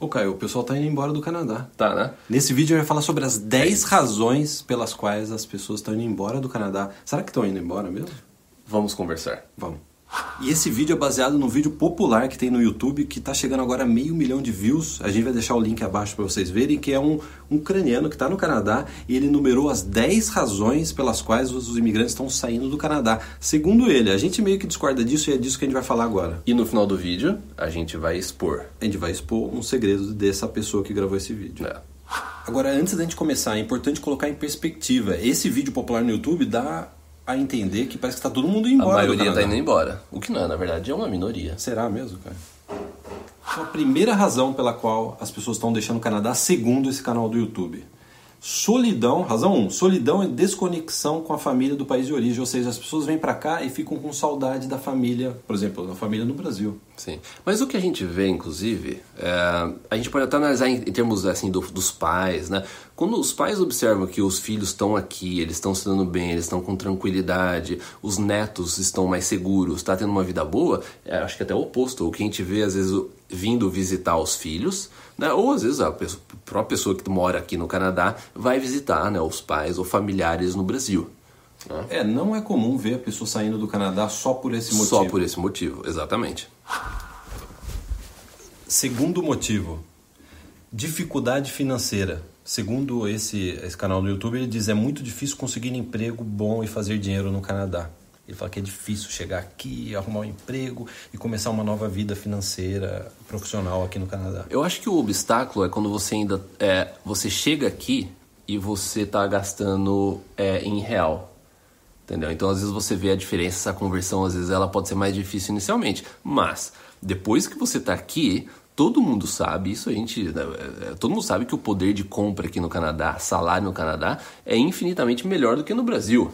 Ô Caio, o pessoal tá indo embora do Canadá. Tá, né? Nesse vídeo eu vai falar sobre as 10 razões pelas quais as pessoas estão indo embora do Canadá. Será que estão indo embora mesmo? Vamos conversar. Vamos. E esse vídeo é baseado num vídeo popular que tem no YouTube, que está chegando agora a meio milhão de views. A gente vai deixar o link abaixo para vocês verem, que é um, um ucraniano que está no Canadá e ele numerou as 10 razões pelas quais os imigrantes estão saindo do Canadá. Segundo ele, a gente meio que discorda disso e é disso que a gente vai falar agora. E no final do vídeo, a gente vai expor. A gente vai expor um segredo dessa pessoa que gravou esse vídeo. É. Agora, antes da gente começar, é importante colocar em perspectiva. Esse vídeo popular no YouTube dá a entender que parece que está todo mundo indo embora. A maioria está indo embora. O que não é, na verdade, é uma minoria. Será mesmo, cara? Então, a primeira razão pela qual as pessoas estão deixando o Canadá, segundo esse canal do YouTube. Solidão, razão 1, solidão e desconexão com a família do país de origem, ou seja, as pessoas vêm para cá e ficam com saudade da família, por exemplo, da família no Brasil. Sim. Mas o que a gente vê, inclusive, é, a gente pode até analisar em, em termos assim do- dos pais, né? Quando os pais observam que os filhos estão aqui, eles estão se dando bem, eles estão com tranquilidade, os netos estão mais seguros, está tendo uma vida boa, é, acho que até o oposto. O que a gente vê, às vezes, vindo visitar os filhos, né? Ou às vezes a pessoa- a própria pessoa que mora aqui no Canadá vai visitar né, os pais ou familiares no Brasil. né? É, não é comum ver a pessoa saindo do Canadá só por esse motivo. Só por esse motivo, exatamente. Segundo motivo, dificuldade financeira. Segundo esse, esse canal do YouTube, ele diz é muito difícil conseguir emprego bom e fazer dinheiro no Canadá. Ele fala que é difícil chegar aqui, arrumar um emprego e começar uma nova vida financeira, profissional aqui no Canadá. Eu acho que o obstáculo é quando você ainda é, você chega aqui e você tá gastando é, em real. Entendeu? Então às vezes você vê a diferença, essa conversão às vezes ela pode ser mais difícil inicialmente, mas depois que você tá aqui, todo mundo sabe, isso a gente, né, é, todo mundo sabe que o poder de compra aqui no Canadá, salário no Canadá é infinitamente melhor do que no Brasil.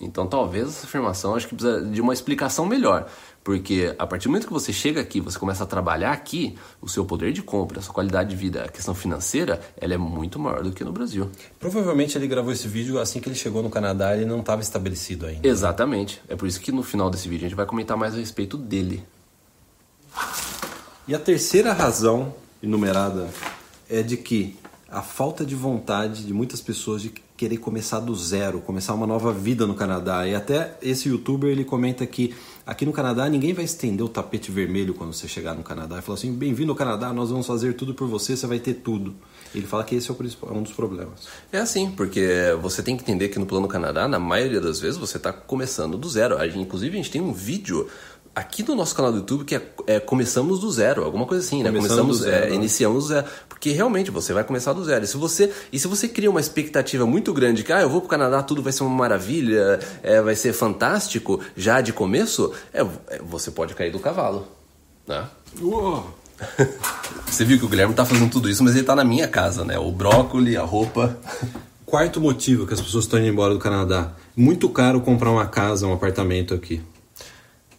Então talvez essa afirmação acho que precisa de uma explicação melhor. Porque a partir do momento que você chega aqui, você começa a trabalhar aqui, o seu poder de compra, a sua qualidade de vida, a questão financeira, ela é muito maior do que no Brasil. Provavelmente ele gravou esse vídeo assim que ele chegou no Canadá, ele não estava estabelecido ainda. Exatamente. É por isso que no final desse vídeo a gente vai comentar mais a respeito dele. E a terceira razão enumerada é de que a falta de vontade de muitas pessoas de querer começar do zero, começar uma nova vida no Canadá. E até esse youtuber ele comenta que aqui no Canadá ninguém vai estender o tapete vermelho quando você chegar no Canadá. Ele falou assim: bem-vindo ao Canadá, nós vamos fazer tudo por você, você vai ter tudo. Ele fala que esse é principal- um dos problemas. É assim, porque você tem que entender que no Plano Canadá, na maioria das vezes, você está começando do zero. A gente, inclusive, a gente tem um vídeo aqui no nosso canal do YouTube que é, é Começamos do Zero, alguma coisa assim, né? Começamos, do zero, é, iniciamos do zero. Porque realmente você vai começar do zero. E se você, e se você cria uma expectativa muito grande que, ah, eu vou pro Canadá, tudo vai ser uma maravilha, é, vai ser fantástico, já de começo, é, é, você pode cair do cavalo, né? Você viu que o Guilherme tá fazendo tudo isso, mas ele tá na minha casa, né? O brócoli, a roupa. Quarto motivo que as pessoas estão indo embora do Canadá: muito caro comprar uma casa, um apartamento aqui.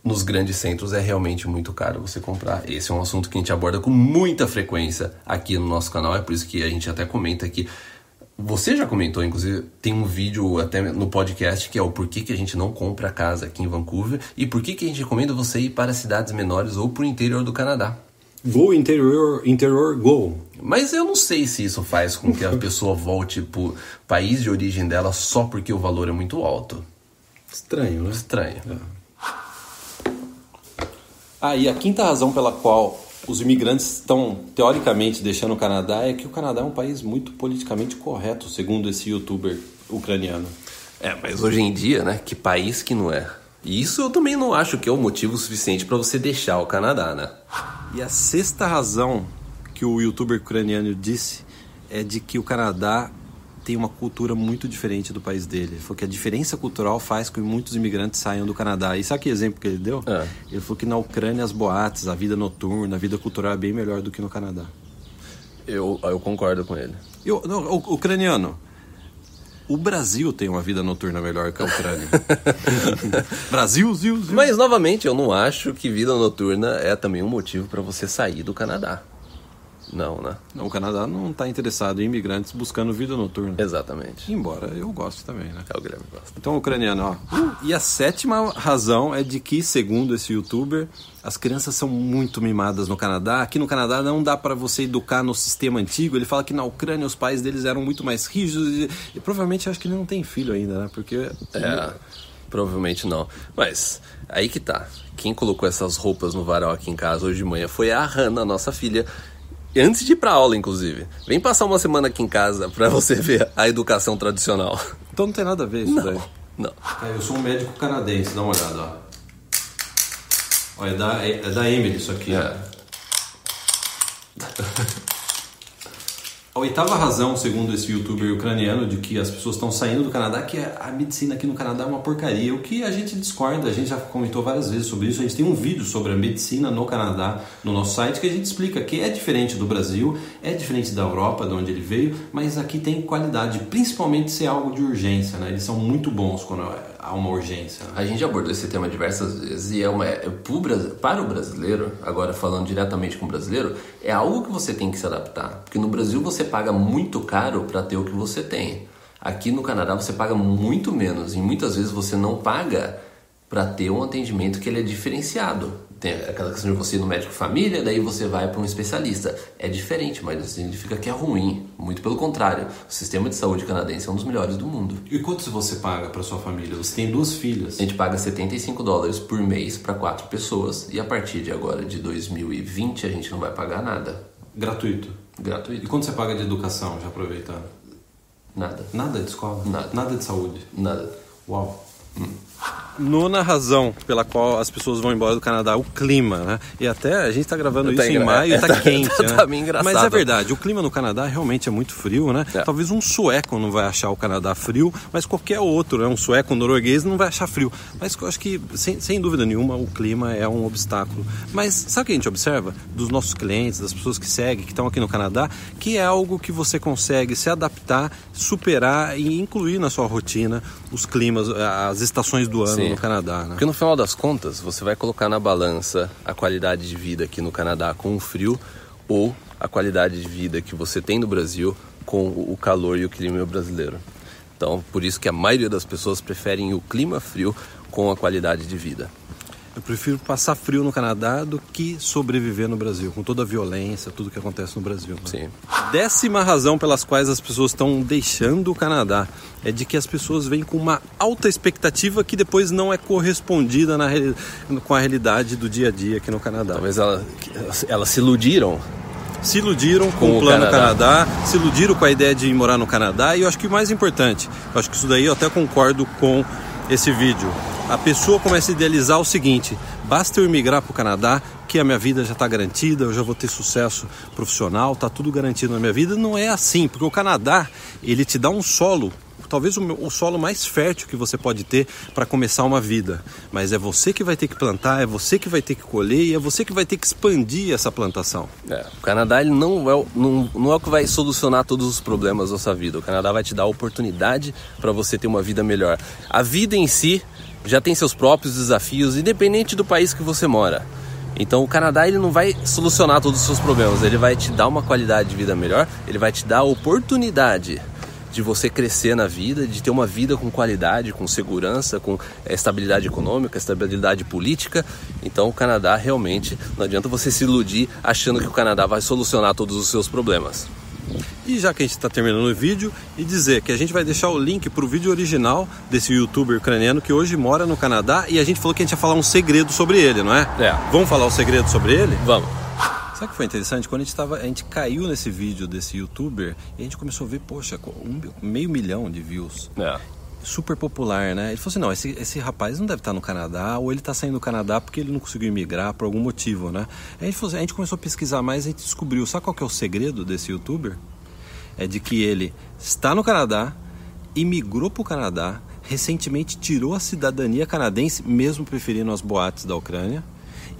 Nos grandes centros é realmente muito caro você comprar. Esse é um assunto que a gente aborda com muita frequência aqui no nosso canal, é por isso que a gente até comenta aqui. Você já comentou, inclusive, tem um vídeo até no podcast que é o porquê que a gente não compra casa aqui em Vancouver e por que a gente recomenda você ir para cidades menores ou para o interior do Canadá. Go interior, interior, go. Mas eu não sei se isso faz com que a pessoa volte pro país de origem dela só porque o valor é muito alto. Estranho, né? Estranho. Ah, e a quinta razão pela qual os imigrantes estão teoricamente deixando o Canadá é que o Canadá é um país muito politicamente correto, segundo esse youtuber ucraniano. É, mas hoje em dia, né? Que país que não é? E isso eu também não acho que é o motivo suficiente para você deixar o Canadá, né? E a sexta razão que o youtuber ucraniano disse é de que o Canadá tem uma cultura muito diferente do país dele. Ele falou que a diferença cultural faz com que muitos imigrantes saiam do Canadá. E sabe que exemplo que ele deu? É. Ele falou que na Ucrânia as boates, a vida noturna, a vida cultural é bem melhor do que no Canadá. Eu, eu concordo com ele. Eu, não, o, ucraniano, o Brasil tem uma vida noturna melhor que a Ucrânia. Brasil, Zil, Zil. Mas, novamente, eu não acho que vida noturna é também um motivo para você sair do Canadá. Não, né? Não, o Canadá não está interessado em imigrantes buscando vida noturna. Exatamente. Embora eu gosto também, né? É o Guilherme gosta. Então, ucraniano, ó. Uh, e a sétima razão é de que, segundo esse youtuber, as crianças são muito mimadas no Canadá. Aqui no Canadá não dá para você educar no sistema antigo. Ele fala que na Ucrânia os pais deles eram muito mais rígidos. E, e provavelmente acho que ele não tem filho ainda, né? Porque. É, provavelmente não. Mas aí que tá. Quem colocou essas roupas no varal aqui em casa hoje de manhã foi a Hannah, nossa filha. Antes de ir pra aula, inclusive. Vem passar uma semana aqui em casa pra você ver a educação tradicional. Então não tem nada a ver isso Não, daí. não. Ah, eu sou um médico canadense, dá uma olhada, ó. Ó, é da, é da Emily isso aqui, ó. É. A oitava razão, segundo esse youtuber ucraniano, de que as pessoas estão saindo do Canadá, que a medicina aqui no Canadá é uma porcaria. O que a gente discorda, a gente já comentou várias vezes sobre isso. A gente tem um vídeo sobre a medicina no Canadá no nosso site que a gente explica que é diferente do Brasil, é diferente da Europa, de onde ele veio, mas aqui tem qualidade, principalmente se é algo de urgência, né? Eles são muito bons quando há uma urgência. A gente abordou esse tema diversas vezes e é uma, é, para o brasileiro, agora falando diretamente com o brasileiro, é algo que você tem que se adaptar. Porque no Brasil você paga muito caro para ter o que você tem. Aqui no Canadá você paga muito menos e muitas vezes você não paga para ter um atendimento que ele é diferenciado. Tem aquela questão de você ir no médico família, daí você vai para um especialista. É diferente, mas não significa que é ruim. Muito pelo contrário. O sistema de saúde canadense é um dos melhores do mundo. E quanto você paga para sua família? Você tem duas filhas. A gente paga 75 dólares por mês para quatro pessoas e a partir de agora, de 2020, a gente não vai pagar nada. Gratuito. E Gratuito. quanto você paga de educação, já aproveitando? Nada. Nada de escola? Nada. Nada de saúde? Nada. Uau. Nona razão pela qual as pessoas vão embora do Canadá, o clima, né? E até a gente tá gravando isso em maio é, e tá, tá- quente, tá- né? tá meio engraçado. Mas é verdade, o clima no Canadá realmente é muito frio, né? É. Talvez um sueco não vai achar o Canadá frio, mas qualquer outro, né? Um sueco, um norueguês não vai achar frio. Mas eu acho que, sem, sem dúvida nenhuma, o clima é um obstáculo. Mas sabe o que a gente observa? Dos nossos clientes, das pessoas que seguem, que estão aqui no Canadá, que é algo que você consegue se adaptar, superar e incluir na sua rotina os climas, as estações do ano Sim. No Canadá, né? Porque no final das contas, você vai colocar na balança a qualidade de vida aqui no Canadá com o frio ou a qualidade de vida que você tem no Brasil com o calor e o clima brasileiro. Então, por isso que a maioria das pessoas preferem o clima frio com a qualidade de vida. Eu prefiro passar frio no Canadá do que sobreviver no Brasil, com toda a violência, tudo que acontece no Brasil. né? Sim. Décima razão pelas quais as pessoas estão deixando o Canadá é de que as pessoas vêm com uma alta expectativa que depois não é correspondida na com a realidade do dia a dia aqui no Canadá. Talvez ela- elas se iludiram se iludiram com, Com o plano Canadá. Canadá. se iludiram com a ideia de morar no Canadá e eu acho que o mais importante, eu acho que isso daí eu até concordo com esse vídeo. A pessoa começa a idealizar o seguinte: basta eu imigrar para o Canadá que a minha vida já está garantida, eu já vou ter sucesso profissional, tá tudo garantido na minha vida. Não é assim, porque o Canadá ele te dá um solo talvez o, o solo mais fértil que você pode ter para começar uma vida. Mas é você que vai ter que plantar, é você que vai ter que colher e é você que vai ter que expandir essa plantação. É, o Canadá ele não, é, não, não é o que vai solucionar todos os problemas da sua vida. O Canadá vai te dar a oportunidade para você ter uma vida melhor. A vida em si já tem seus próprios desafios, independente do país que você mora. Então o Canadá ele não vai solucionar todos os seus problemas, ele vai te dar uma qualidade de vida melhor, ele vai te dar a oportunidade de você crescer na vida, de ter uma vida com qualidade, com segurança, com eh, estabilidade econômica, estabilidade política. Então o Canadá realmente não adianta você se iludir achando que o Canadá vai solucionar todos os seus problemas. E já que a gente está terminando o vídeo, e dizer que a gente vai deixar o link para o vídeo original desse youtuber ucraniano que hoje mora no Canadá e a gente falou que a gente ia falar um segredo sobre ele, não é? É. Vamos falar o segredo sobre ele? Vamos. Sabe o que foi interessante? Quando a gente, tava, a gente caiu nesse vídeo desse youtuber e a gente começou a ver, poxa, um meio milhão de views. É. Super popular, né? Ele falou assim: não, esse, esse rapaz não deve estar no Canadá, ou ele está saindo do Canadá porque ele não conseguiu imigrar por algum motivo, né? Aí a gente, assim, a gente começou a pesquisar mais e a gente descobriu: sabe qual que é o segredo desse youtuber? É de que ele está no Canadá, imigrou para o Canadá, recentemente tirou a cidadania canadense, mesmo preferindo as boates da Ucrânia.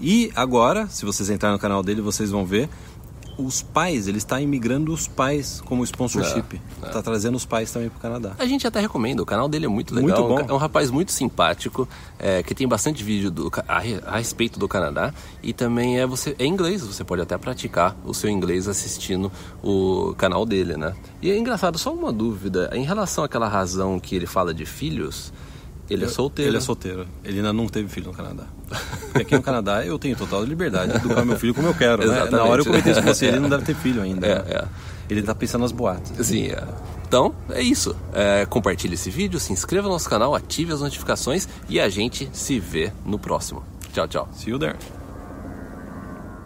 E agora, se vocês entrarem no canal dele, vocês vão ver, os pais, ele está imigrando os pais como sponsorship. É, Está trazendo os pais também para o Canadá. A gente até recomenda, o canal dele é muito legal. Muito bom. É um rapaz muito simpático, é, que tem bastante vídeo do, a, a, respeito do Canadá. E também é você é inglês, você pode até praticar o seu inglês assistindo o canal dele, né? E é engraçado, só uma dúvida, em relação àquela razão que ele fala de filhos, ele é solteiro. Ele é solteiro. Ele ainda não teve filho no Canadá. Porque aqui no Canadá eu tenho total liberdade de educar meu filho como eu quero. Né? Na hora eu comentei isso com você, ele não deve ter filho ainda. É, né? é. Ele está pensando nas boates. Sim, é. Então, é isso. É, compartilhe esse vídeo, se inscreva no nosso canal, ative as notificações e a gente se vê no próximo. Tchau, tchau. See you there.